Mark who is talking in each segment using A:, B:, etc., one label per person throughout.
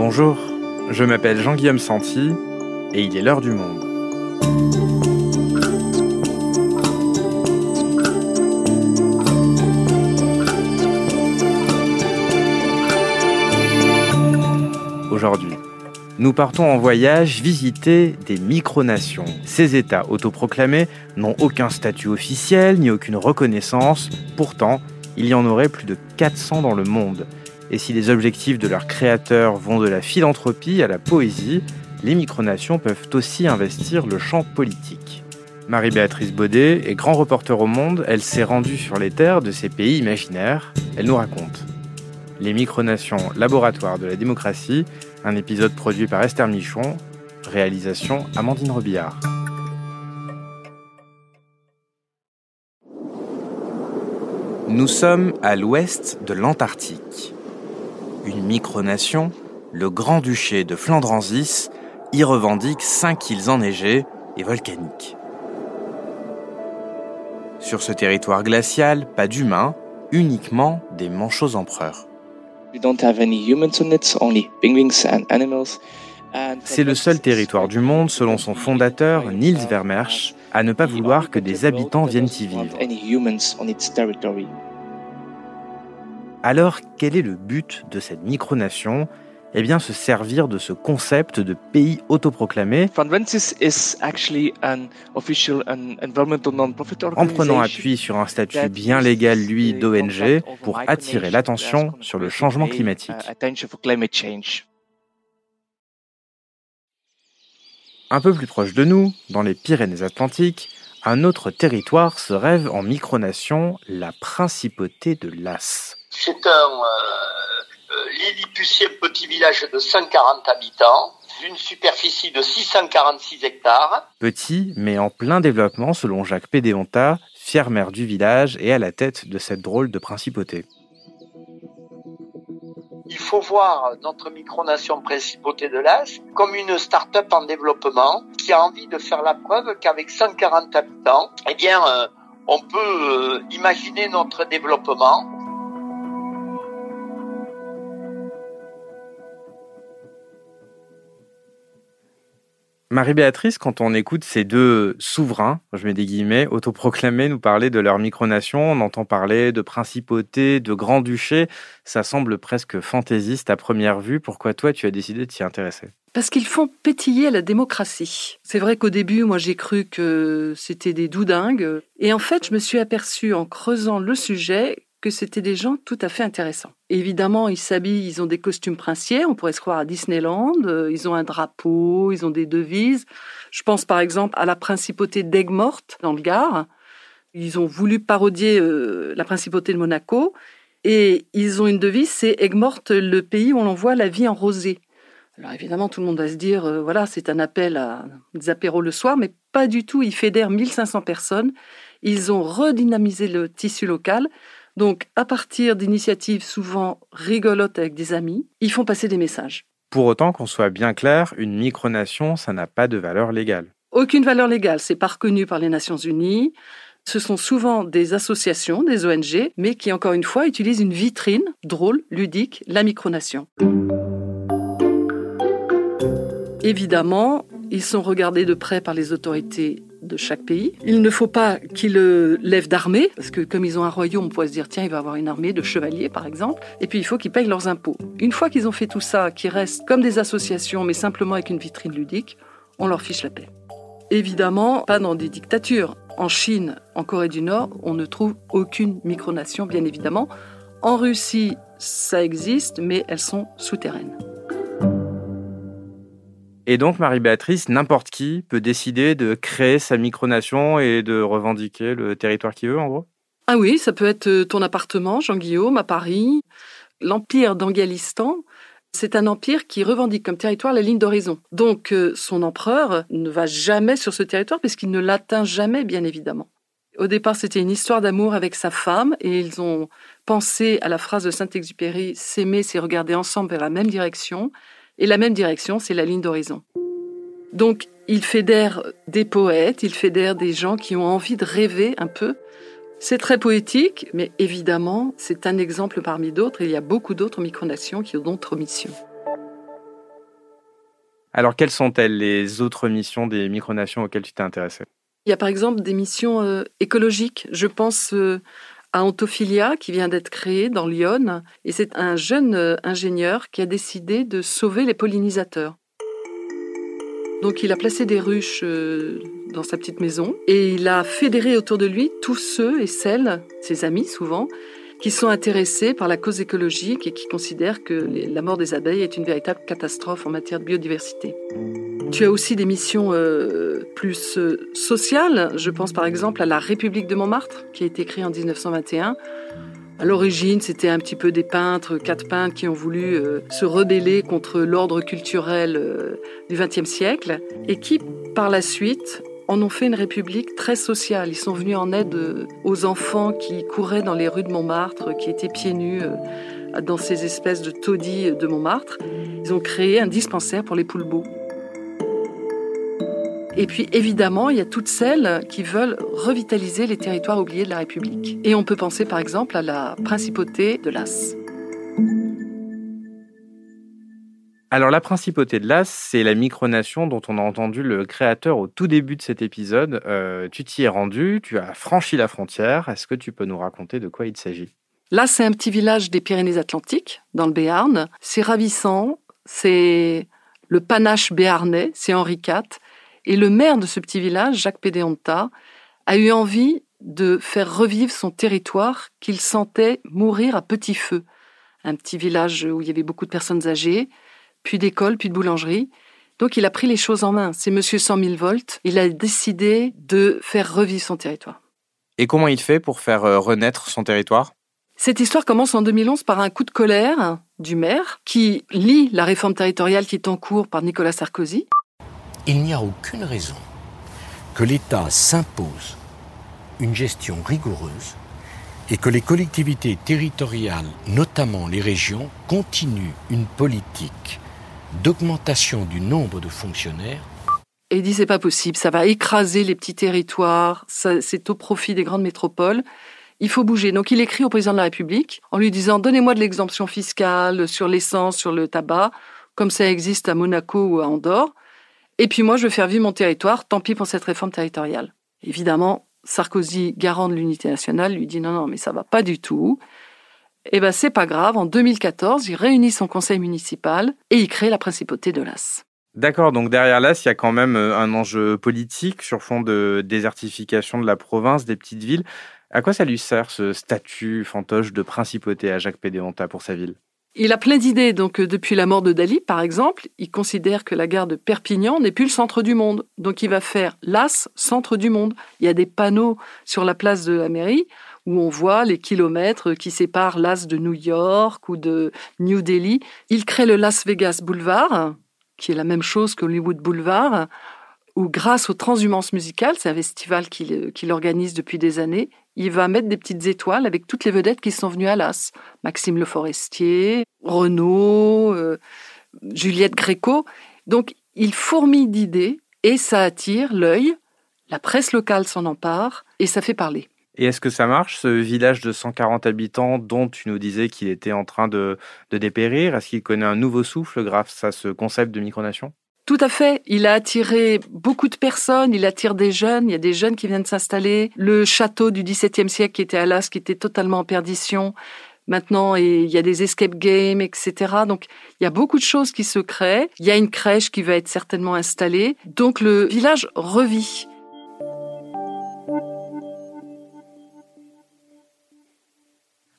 A: Bonjour, je m'appelle Jean-Guillaume Santi et il est l'heure du monde. Aujourd'hui, nous partons en voyage visiter des micronations. Ces États autoproclamés n'ont aucun statut officiel ni aucune reconnaissance. Pourtant, il y en aurait plus de 400 dans le monde. Et si les objectifs de leurs créateurs vont de la philanthropie à la poésie, les micronations peuvent aussi investir le champ politique. Marie-Béatrice Baudet est grand reporter au monde, elle s'est rendue sur les terres de ces pays imaginaires. Elle nous raconte. Les micronations laboratoire de la démocratie, un épisode produit par Esther Michon, réalisation Amandine Robillard. Nous sommes à l'ouest de l'Antarctique. Une micronation, le Grand-Duché de Flandransis, y revendique cinq îles enneigées et volcaniques. Sur ce territoire glacial, pas d'humains, uniquement des manchots empereurs. C'est le seul territoire du monde, selon son fondateur, Niels Vermersch, à ne pas vouloir que des habitants viennent y vivre. Alors, quel est le but de cette micronation? Eh bien, se servir de ce concept de pays autoproclamé en prenant appui sur un statut bien légal, lui, d'ONG, pour attirer l'attention sur le changement climatique. Un peu plus proche de nous, dans les Pyrénées-Atlantiques, un autre territoire se rêve en micronation, la principauté de Las.
B: C'est un euh, Lilliputien petit village de 140 habitants, d'une superficie de 646 hectares.
A: Petit, mais en plein développement selon Jacques Pédéonta, fier maire du village et à la tête de cette drôle de principauté.
B: Il faut voir notre micronation principauté de l'Est comme une start-up en développement qui a envie de faire la preuve qu'avec 140 habitants, eh bien, euh, on peut euh, imaginer notre développement
A: Marie-Béatrice, quand on écoute ces deux souverains, je mets des guillemets, autoproclamés, nous parler de leur micronation, on entend parler de principauté, de grand-duché, ça semble presque fantaisiste à première vue. Pourquoi toi, tu as décidé de t'y intéresser?
C: Parce qu'ils font pétiller la démocratie. C'est vrai qu'au début, moi, j'ai cru que c'était des doudingues. Et en fait, je me suis aperçue en creusant le sujet que c'était des gens tout à fait intéressants. Évidemment, ils s'habillent, ils ont des costumes princiers, on pourrait se croire à Disneyland, euh, ils ont un drapeau, ils ont des devises. Je pense par exemple à la principauté d'Aigues-Mortes dans le Gard. Ils ont voulu parodier euh, la principauté de Monaco et ils ont une devise, c'est Aigues-Mortes, le pays où l'on voit la vie en rosée. Alors évidemment, tout le monde va se dire, euh, voilà, c'est un appel à des apéros le soir, mais pas du tout. Ils fédèrent 1500 personnes. Ils ont redynamisé le tissu local. Donc, à partir d'initiatives souvent rigolotes avec des amis, ils font passer des messages.
A: Pour autant qu'on soit bien clair, une micronation, ça n'a pas de valeur légale.
C: Aucune valeur légale, c'est pas reconnu par les Nations Unies. Ce sont souvent des associations, des ONG, mais qui, encore une fois, utilisent une vitrine drôle, ludique, la micronation. Évidemment, ils sont regardés de près par les autorités de chaque pays. Il ne faut pas qu'ils lèvent d'armée, parce que comme ils ont un royaume, on pourrait se dire, tiens, il va avoir une armée de chevaliers, par exemple. Et puis, il faut qu'ils payent leurs impôts. Une fois qu'ils ont fait tout ça, qu'ils restent comme des associations, mais simplement avec une vitrine ludique, on leur fiche la paix. Évidemment, pas dans des dictatures. En Chine, en Corée du Nord, on ne trouve aucune micronation, bien évidemment. En Russie, ça existe, mais elles sont souterraines.
A: Et donc, Marie-Béatrice, n'importe qui peut décider de créer sa micronation et de revendiquer le territoire qu'il veut, en gros?
C: Ah oui, ça peut être euh, ton appartement, Jean-Guillaume, à Paris. L'empire d'Angalistan, c'est un empire qui revendique comme territoire la ligne d'horizon. Donc, euh, son empereur ne va jamais sur ce territoire puisqu'il ne l'atteint jamais, bien évidemment. Au départ, c'était une histoire d'amour avec sa femme et ils ont pensé à la phrase de Saint-Exupéry S'aimer, c'est regarder ensemble vers la même direction. Et la même direction, c'est la ligne d'horizon. Donc, il fédère des poètes, il fédère des gens qui ont envie de rêver un peu. C'est très poétique, mais évidemment, c'est un exemple parmi d'autres. Il y a beaucoup d'autres micronations qui ont d'autres missions.
A: Alors, quelles sont-elles les autres missions des micronations auxquelles tu t'es intéressé
C: Il y a par exemple des missions euh, écologiques. Je pense euh, à Antophilia qui vient d'être créé dans Lyon. Et c'est un jeune euh, ingénieur qui a décidé de sauver les pollinisateurs. Donc il a placé des ruches dans sa petite maison et il a fédéré autour de lui tous ceux et celles, ses amis souvent, qui sont intéressés par la cause écologique et qui considèrent que la mort des abeilles est une véritable catastrophe en matière de biodiversité. Tu as aussi des missions euh, plus euh, sociales. Je pense par exemple à la République de Montmartre, qui a été créée en 1921. À l'origine, c'était un petit peu des peintres, quatre peintres qui ont voulu euh, se rebeller contre l'ordre culturel du XXe siècle et qui, par la suite, en ont fait une république très sociale. Ils sont venus en aide aux enfants qui couraient dans les rues de Montmartre, qui étaient pieds nus dans ces espèces de taudis de Montmartre. Ils ont créé un dispensaire pour les poulbeaux. Et puis évidemment, il y a toutes celles qui veulent revitaliser les territoires oubliés de la République. Et on peut penser par exemple à la principauté de Las.
A: Alors la principauté de Las, c'est la micronation dont on a entendu le créateur au tout début de cet épisode. Euh, tu t'y es rendu, tu as franchi la frontière. Est-ce que tu peux nous raconter de quoi il s'agit?
C: Là, c'est un petit village des Pyrénées-Atlantiques, dans le Béarn. C'est ravissant, c'est le panache béarnais, c'est Henri IV. Et le maire de ce petit village, Jacques Pédéonta, a eu envie de faire revivre son territoire qu'il sentait mourir à petit feu. Un petit village où il y avait beaucoup de personnes âgées, puis d'école, puis de boulangerie. Donc il a pris les choses en main. C'est Monsieur 100 000 volts. Il a décidé de faire revivre son territoire.
A: Et comment il fait pour faire euh, renaître son territoire?
C: Cette histoire commence en 2011 par un coup de colère du maire qui lit la réforme territoriale qui est en cours par Nicolas Sarkozy.
D: Il n'y a aucune raison que l'État s'impose une gestion rigoureuse et que les collectivités territoriales, notamment les régions, continuent une politique d'augmentation du nombre de fonctionnaires.
C: Et il dit c'est pas possible, ça va écraser les petits territoires, c'est au profit des grandes métropoles. Il faut bouger. Donc il écrit au président de la République en lui disant donnez-moi de l'exemption fiscale sur l'essence, sur le tabac, comme ça existe à Monaco ou à Andorre. Et puis moi je veux faire vivre mon territoire, tant pis pour cette réforme territoriale. Évidemment, Sarkozy, garant de l'unité nationale, lui dit non, non, mais ça va pas du tout. Eh ben, c'est pas grave. En 2014, il réunit son conseil municipal et il crée la principauté de Las.
A: D'accord, donc derrière Las, il y a quand même euh, un enjeu politique sur fond de désertification de la province, des petites villes. À quoi ça lui sert ce statut fantoche de principauté à Jacques Pédéonta pour sa ville?
C: Il a plein d'idées. Donc, euh, depuis la mort de Dali, par exemple, il considère que la gare de Perpignan n'est plus le centre du monde. Donc, il va faire l'As, centre du monde. Il y a des panneaux sur la place de la mairie où on voit les kilomètres qui séparent l'As de New York ou de New Delhi. Il crée le Las Vegas Boulevard, qui est la même chose que Hollywood Boulevard, où grâce aux transhumances musicales, c'est un festival qu'il organise depuis des années, il va mettre des petites étoiles avec toutes les vedettes qui sont venues à l'As. Maxime Le Forestier, Renaud, euh, Juliette Gréco. Donc, il fourmille d'idées et ça attire l'œil. La presse locale s'en empare et ça fait parler.
A: Et est-ce que ça marche, ce village de 140 habitants dont tu nous disais qu'il était en train de, de dépérir? Est-ce qu'il connaît un nouveau souffle grâce à ce concept de micronation?
C: Tout à fait. Il a attiré beaucoup de personnes. Il attire des jeunes. Il y a des jeunes qui viennent s'installer. Le château du XVIIe siècle qui était à Las, qui était totalement en perdition. Maintenant, il y a des escape games, etc. Donc, il y a beaucoup de choses qui se créent. Il y a une crèche qui va être certainement installée. Donc, le village revit.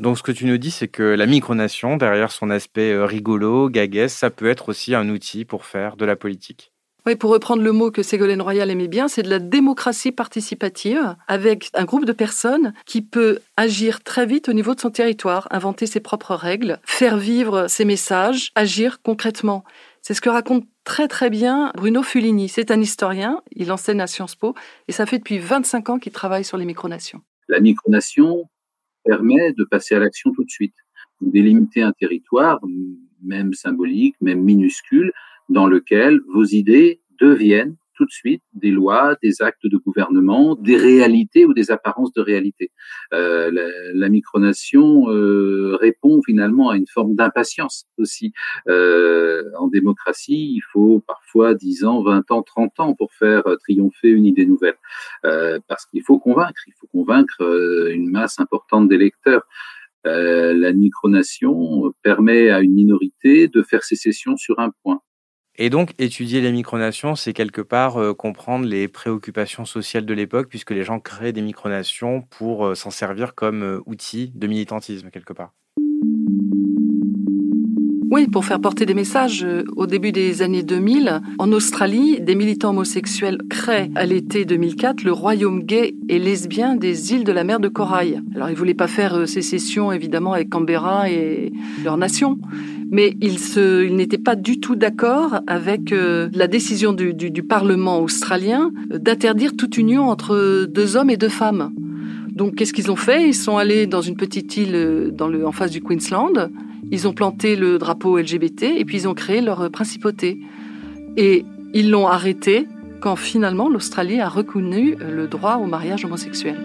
A: Donc ce que tu nous dis, c'est que la micronation, derrière son aspect euh, rigolo, gaguesque, ça peut être aussi un outil pour faire de la politique.
C: Oui, pour reprendre le mot que Ségolène Royal aimait bien, c'est de la démocratie participative avec un groupe de personnes qui peut agir très vite au niveau de son territoire, inventer ses propres règles, faire vivre ses messages, agir concrètement. C'est ce que raconte très très bien Bruno Fulini. C'est un historien, il enseigne à Sciences Po et ça fait depuis 25 ans qu'il travaille sur les micronations.
E: La micronation, permet de passer à l'action tout de suite. Vous délimitez un territoire, même symbolique, même minuscule, dans lequel vos idées deviennent tout de suite des lois, des actes de gouvernement, des réalités ou des apparences de réalité. Euh, la, la, micronation euh, répond finalement à une forme d'impatience aussi. Euh, en démocratie, il faut parfois 10 ans, 20 ans, 30 ans pour faire triompher une idée nouvelle. Euh, parce qu'il faut convaincre, il faut convaincre euh, une masse importante d'électeurs. Euh, la micronation permet à une minorité de faire sécession sur un point.
A: Et donc, étudier les micronations, c'est quelque part euh, comprendre les préoccupations sociales de l'époque, puisque les gens créent des micronations pour euh, s'en servir comme euh, outil de militantisme, quelque part.
C: Oui, pour faire porter des messages. Au début des années 2000, en Australie, des militants homosexuels créent à l'été 2004 le royaume gay et lesbien des îles de la mer de Corail. Alors, ils voulaient pas faire sécession, évidemment, avec Canberra et leur nation mais il, se, il n'était pas du tout d'accord avec euh, la décision du, Parlement australien d'interdire toute union entre deux hommes et deux femmes. Donc qu'est-ce qu'ils ont fait? Ils sont allés dans une petite île euh, en face du Queensland, ils ont planté le drapeau LGBT et puis ils ont créé leur principauté. Et ils l'ont arrêté quand finalement l'Australie a reconnu le droit au mariage homosexuel.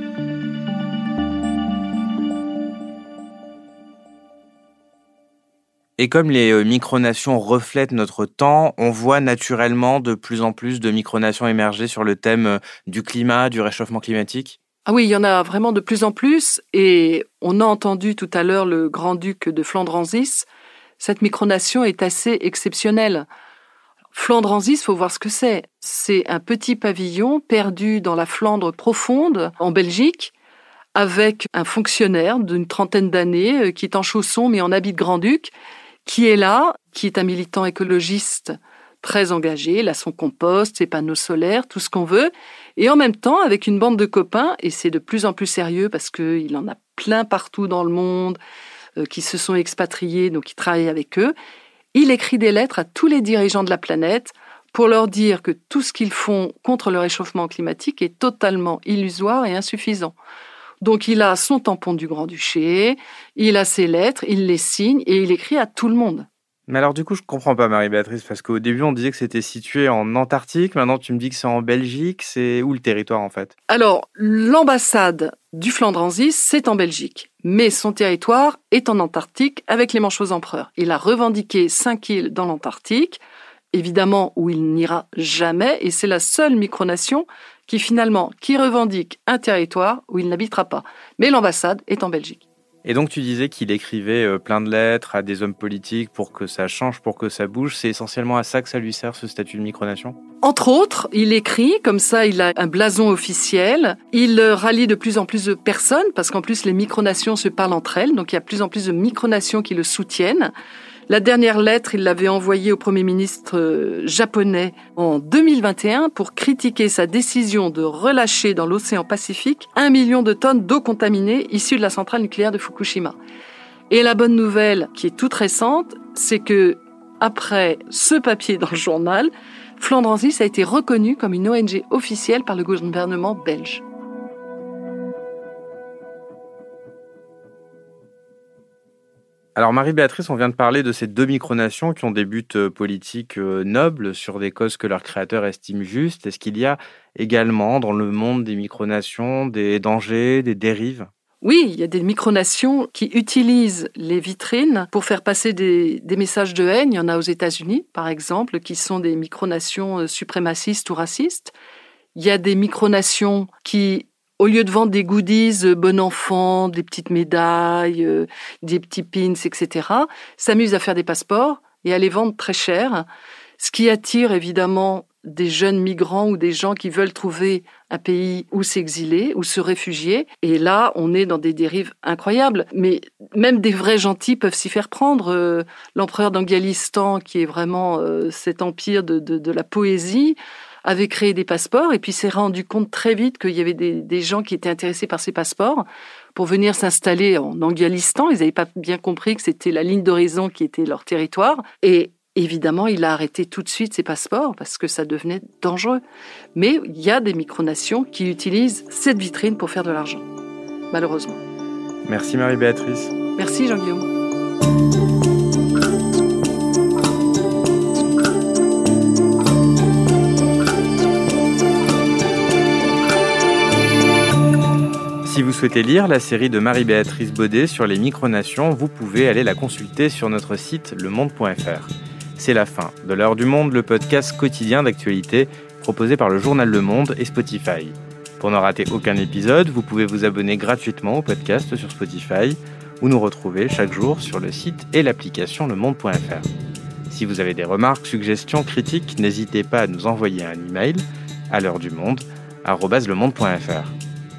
A: Et comme les euh, micronations reflètent notre temps, on voit naturellement de plus en plus de micronations émerger sur le thème euh, du climat, du réchauffement climatique.
C: Ah oui, il y en a vraiment de plus en plus. Et on a entendu tout à l'heure le grand-duc de Flandransis. Cette micronation est assez exceptionnelle. Flandransis, faut voir ce que c'est. C'est un petit pavillon perdu dans la Flandre profonde, en Belgique, avec un fonctionnaire d'une trentaine d'années euh, qui est en chaussons mais en habit de grand-duc qui est là, qui est un militant écologiste très engagé, il a son compost, ses panneaux solaires, tout ce qu'on veut, et en même temps avec une bande de copains, et c'est de plus en plus sérieux parce qu'il en a plein partout dans le monde euh, qui se sont expatriés, donc il travaille avec eux, il écrit des lettres à tous les dirigeants de la planète pour leur dire que tout ce qu'ils font contre le réchauffement climatique est totalement illusoire et insuffisant. Donc il a son tampon du Grand-Duché, il a ses lettres, il les signe et il écrit à tout le monde.
A: Mais alors du coup, je comprends pas Marie-Béatrice, parce qu'au début on disait que c'était situé en Antarctique, maintenant tu me dis que c'est en Belgique, c'est où le territoire en fait?
C: Alors, l'ambassade du Flandransis, c'est en Belgique, mais son territoire est en Antarctique avec les manchots empereurs. Il a revendiqué cinq îles dans l'Antarctique, évidemment où il n'ira jamais, et c'est la seule micronation qui finalement qui revendique un territoire où il n'habitera pas. Mais l'ambassade est en Belgique.
A: Et donc tu disais qu'il écrivait euh, plein de lettres à des hommes politiques pour que ça change, pour que ça bouge. C'est essentiellement à ça que ça lui sert ce statut de micronation?
C: Entre autres, il écrit, comme ça il a un blason officiel. Il euh, rallie de plus en plus de personnes parce qu'en plus les micronations se parlent entre elles. Donc il y a de plus en plus de micronations qui le soutiennent. La dernière lettre, il l'avait envoyée au Premier ministre euh, japonais en 2021 pour critiquer sa décision de relâcher dans l'océan Pacifique un million de tonnes d'eau contaminée issue de la centrale nucléaire de Fukushima. Et la bonne nouvelle, qui est toute récente, c'est que après ce papier dans le journal, Flandransis a été reconnu comme une ONG officielle par le gouvernement belge.
A: Alors Marie-Béatrice, on vient de parler de ces deux micronations qui ont des buts euh, politiques euh, nobles sur des causes que leurs créateurs estiment justes. Est-ce qu'il y a également dans le monde des micronations des dangers, des dérives?
C: Oui, il y a des micronations qui utilisent les vitrines pour faire passer des, messages de haine. Il y en a aux États-Unis, par exemple, qui sont des micronations euh, suprémacistes ou racistes. Il y a des micronations qui au lieu de vendre des goodies euh, bon enfant, des petites médailles, euh, des petits pins, etc., s'amusent à faire des passeports et à les vendre très cher, ce qui attire évidemment des jeunes migrants ou des gens qui veulent trouver un pays où s'exiler, où se réfugier. Et là, on est dans des dérives incroyables. Mais même des vrais gentils peuvent s'y faire prendre. Euh, l'empereur d'Angalistan, qui est vraiment cet empire de, de la poésie, avait créé des passeports et puis s'est rendu compte très vite qu'il y avait des, gens qui étaient intéressés par ces passeports pour venir s'installer en Angalistan. Ils n'avaient pas bien compris que c'était la ligne d'horizon qui était leur territoire. Et évidemment, il a arrêté tout de suite ces passeports parce que ça devenait dangereux. Mais il y a des micronations qui utilisent cette vitrine pour faire de l'argent, malheureusement.
A: Merci Marie-Béatrice.
C: Merci Jean-Guillaume.
A: Vous souhaitez lire la série de Marie-Béatrice Baudet sur les micronations, vous pouvez aller la consulter sur notre site lemonde.fr. C'est la fin de l'heure du monde, le podcast quotidien d'actualité proposé par le journal Le Monde et Spotify. Pour ne rater aucun épisode, vous pouvez vous abonner gratuitement au podcast sur Spotify ou nous retrouver chaque jour sur le site et l'application lemonde.fr. Si vous avez des remarques, suggestions, critiques, n'hésitez pas à nous envoyer un email à l'heure du monde @lemonde.fr.